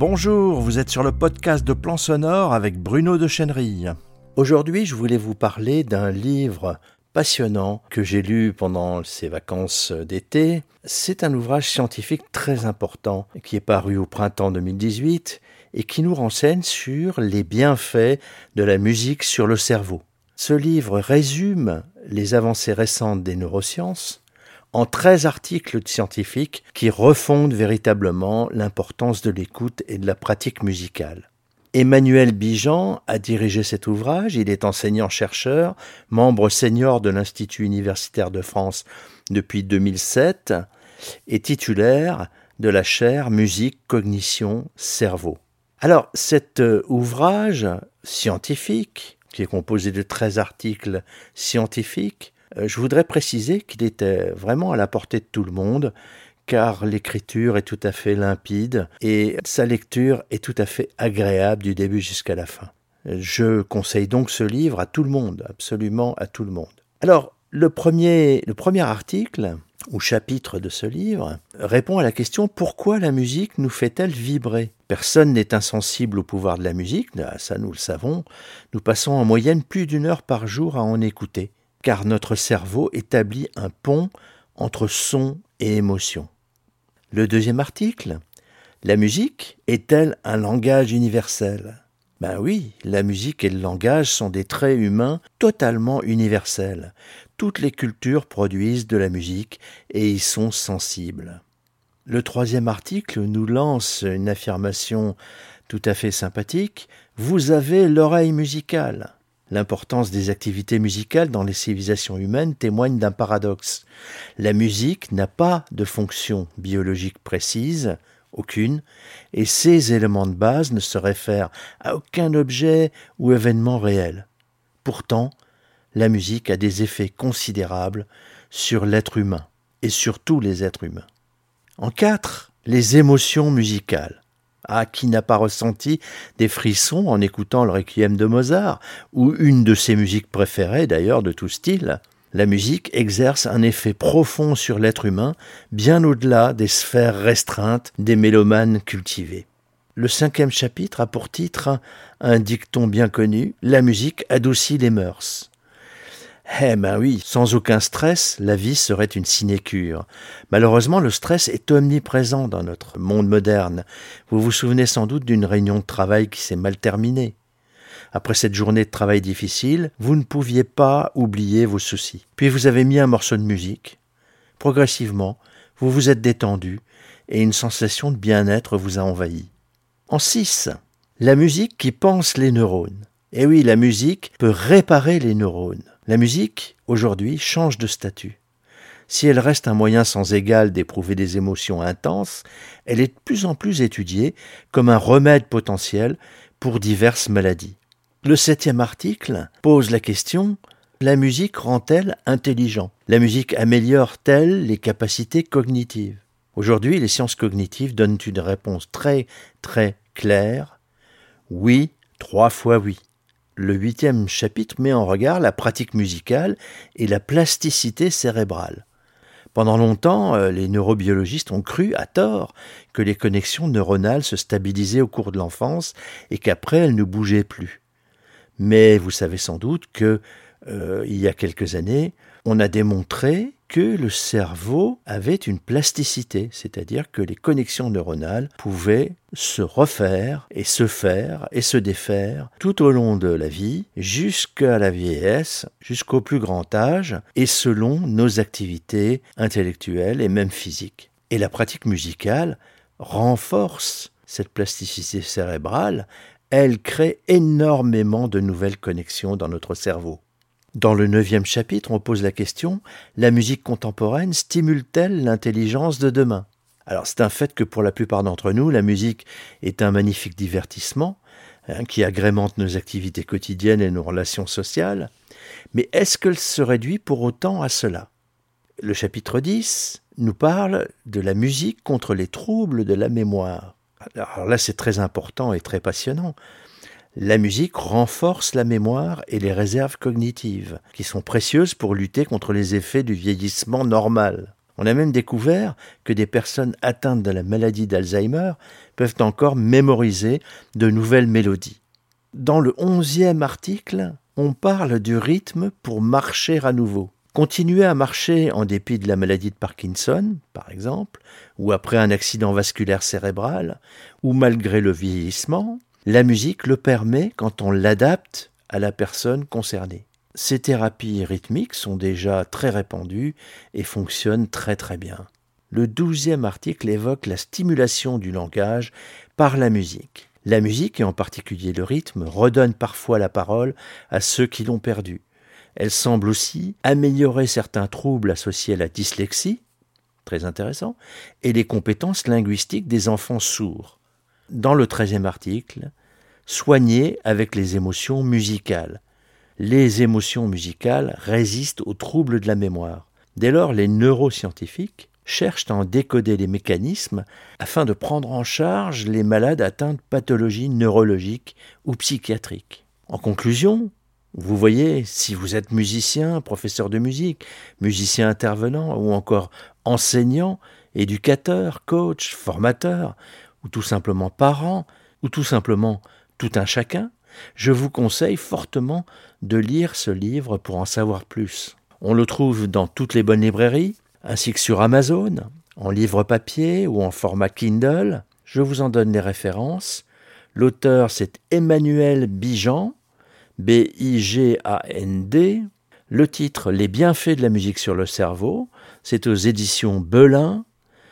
Bonjour, vous êtes sur le podcast de Plan Sonore avec Bruno de Chenerille. Aujourd'hui, je voulais vous parler d'un livre passionnant que j'ai lu pendant ces vacances d'été. C'est un ouvrage scientifique très important qui est paru au printemps 2018 et qui nous renseigne sur les bienfaits de la musique sur le cerveau. Ce livre résume les avancées récentes des neurosciences en 13 articles scientifiques qui refondent véritablement l'importance de l'écoute et de la pratique musicale. Emmanuel Bijan a dirigé cet ouvrage, il est enseignant-chercheur, membre senior de l'Institut universitaire de France depuis 2007 et titulaire de la chaire Musique, Cognition, Cerveau. Alors cet euh, ouvrage scientifique, qui est composé de 13 articles scientifiques, je voudrais préciser qu'il était vraiment à la portée de tout le monde, car l'écriture est tout à fait limpide et sa lecture est tout à fait agréable du début jusqu'à la fin. Je conseille donc ce livre à tout le monde, absolument à tout le monde. Alors, le premier, le premier article ou chapitre de ce livre répond à la question pourquoi la musique nous fait-elle vibrer? Personne n'est insensible au pouvoir de la musique, ça nous le savons. Nous passons en moyenne plus d'une heure par jour à en écouter car notre cerveau établit un pont entre son et émotion. Le deuxième article, la musique est-elle un langage universel? Ben oui, la musique et le langage sont des traits humains totalement universels. Toutes les cultures produisent de la musique et y sont sensibles. Le troisième article nous lance une affirmation tout à fait sympathique. Vous avez l'oreille musicale. L'importance des activités musicales dans les civilisations humaines témoigne d'un paradoxe. La musique n'a pas de fonction biologique précise, aucune, et ces éléments de base ne se réfèrent à aucun objet ou événement réel. Pourtant, la musique a des effets considérables sur l'être humain, et sur tous les êtres humains. En quatre, les émotions musicales. Ah, qui n'a pas ressenti des frissons en écoutant le requiem de Mozart, ou une de ses musiques préférées d'ailleurs de tout style La musique exerce un effet profond sur l'être humain, bien au-delà des sphères restreintes des mélomanes cultivés. Le cinquième chapitre a pour titre un dicton bien connu La musique adoucit les mœurs. Eh ben oui, sans aucun stress, la vie serait une sinécure. Malheureusement, le stress est omniprésent dans notre monde moderne. Vous vous souvenez sans doute d'une réunion de travail qui s'est mal terminée. Après cette journée de travail difficile, vous ne pouviez pas oublier vos soucis. Puis vous avez mis un morceau de musique. Progressivement, vous vous êtes détendu et une sensation de bien-être vous a envahi. En six, la musique qui pense les neurones. Eh oui, la musique peut réparer les neurones. La musique, aujourd'hui, change de statut. Si elle reste un moyen sans égal d'éprouver des émotions intenses, elle est de plus en plus étudiée comme un remède potentiel pour diverses maladies. Le septième article pose la question la musique rend-elle intelligent? La musique améliore-t-elle les capacités cognitives? Aujourd'hui, les sciences cognitives donnent une réponse très très claire oui, trois fois oui. Le huitième chapitre met en regard la pratique musicale et la plasticité cérébrale. Pendant longtemps, euh, les neurobiologistes ont cru, à tort, que les connexions neuronales se stabilisaient au cours de l'enfance et qu'après elles ne bougeaient plus. Mais vous savez sans doute que, euh, il y a quelques années, on a démontré que le cerveau avait une plasticité, c'est-à-dire que les connexions neuronales pouvaient se refaire et se faire et se défaire tout au long de la vie, jusqu'à la vieillesse, jusqu'au plus grand âge, et selon nos activités intellectuelles et même physiques. Et la pratique musicale renforce cette plasticité cérébrale, elle crée énormément de nouvelles connexions dans notre cerveau. Dans le neuvième chapitre, on pose la question la musique contemporaine stimule-t-elle l'intelligence de demain? Alors, c'est un fait que pour la plupart d'entre nous, la musique est un magnifique divertissement hein, qui agrémente nos activités quotidiennes et nos relations sociales. Mais est-ce qu'elle se réduit pour autant à cela? Le chapitre 10 nous parle de la musique contre les troubles de la mémoire. Alors là, c'est très important et très passionnant. La musique renforce la mémoire et les réserves cognitives, qui sont précieuses pour lutter contre les effets du vieillissement normal. On a même découvert que des personnes atteintes de la maladie d'Alzheimer peuvent encore mémoriser de nouvelles mélodies. Dans le onzième article, on parle du rythme pour marcher à nouveau. Continuer à marcher en dépit de la maladie de Parkinson, par exemple, ou après un accident vasculaire cérébral, ou malgré le vieillissement, la musique le permet quand on l'adapte à la personne concernée. Ces thérapies rythmiques sont déjà très répandues et fonctionnent très très bien. Le douzième article évoque la stimulation du langage par la musique. La musique, et en particulier le rythme, redonne parfois la parole à ceux qui l'ont perdue. Elle semble aussi améliorer certains troubles associés à la dyslexie, très intéressant, et les compétences linguistiques des enfants sourds. Dans le treizième article, soigner avec les émotions musicales les émotions musicales résistent aux troubles de la mémoire. Dès lors, les neuroscientifiques cherchent à en décoder les mécanismes afin de prendre en charge les malades atteints de pathologies neurologiques ou psychiatriques. En conclusion, vous voyez, si vous êtes musicien, professeur de musique, musicien intervenant ou encore enseignant, éducateur, coach, formateur, ou tout simplement parent, ou tout simplement tout un chacun, je vous conseille fortement de lire ce livre pour en savoir plus. On le trouve dans toutes les bonnes librairies, ainsi que sur Amazon, en livre papier ou en format Kindle. Je vous en donne les références. L'auteur, c'est Emmanuel Bijan, B-I-G-A-N-D. Le titre Les bienfaits de la musique sur le cerveau, c'est aux éditions Belin,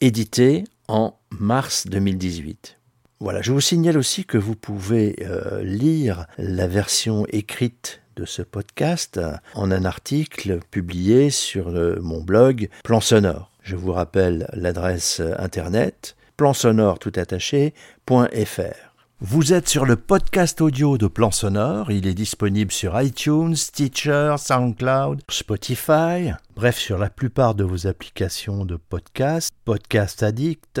édité en mars 2018. Voilà, je vous signale aussi que vous pouvez euh, lire la version écrite de ce podcast en un article publié sur euh, mon blog Plan Sonore. Je vous rappelle l'adresse internet plansonore tout Vous êtes sur le podcast audio de Plan Sonore. Il est disponible sur iTunes, Stitcher, SoundCloud, Spotify, bref, sur la plupart de vos applications de podcast, Podcast Addict,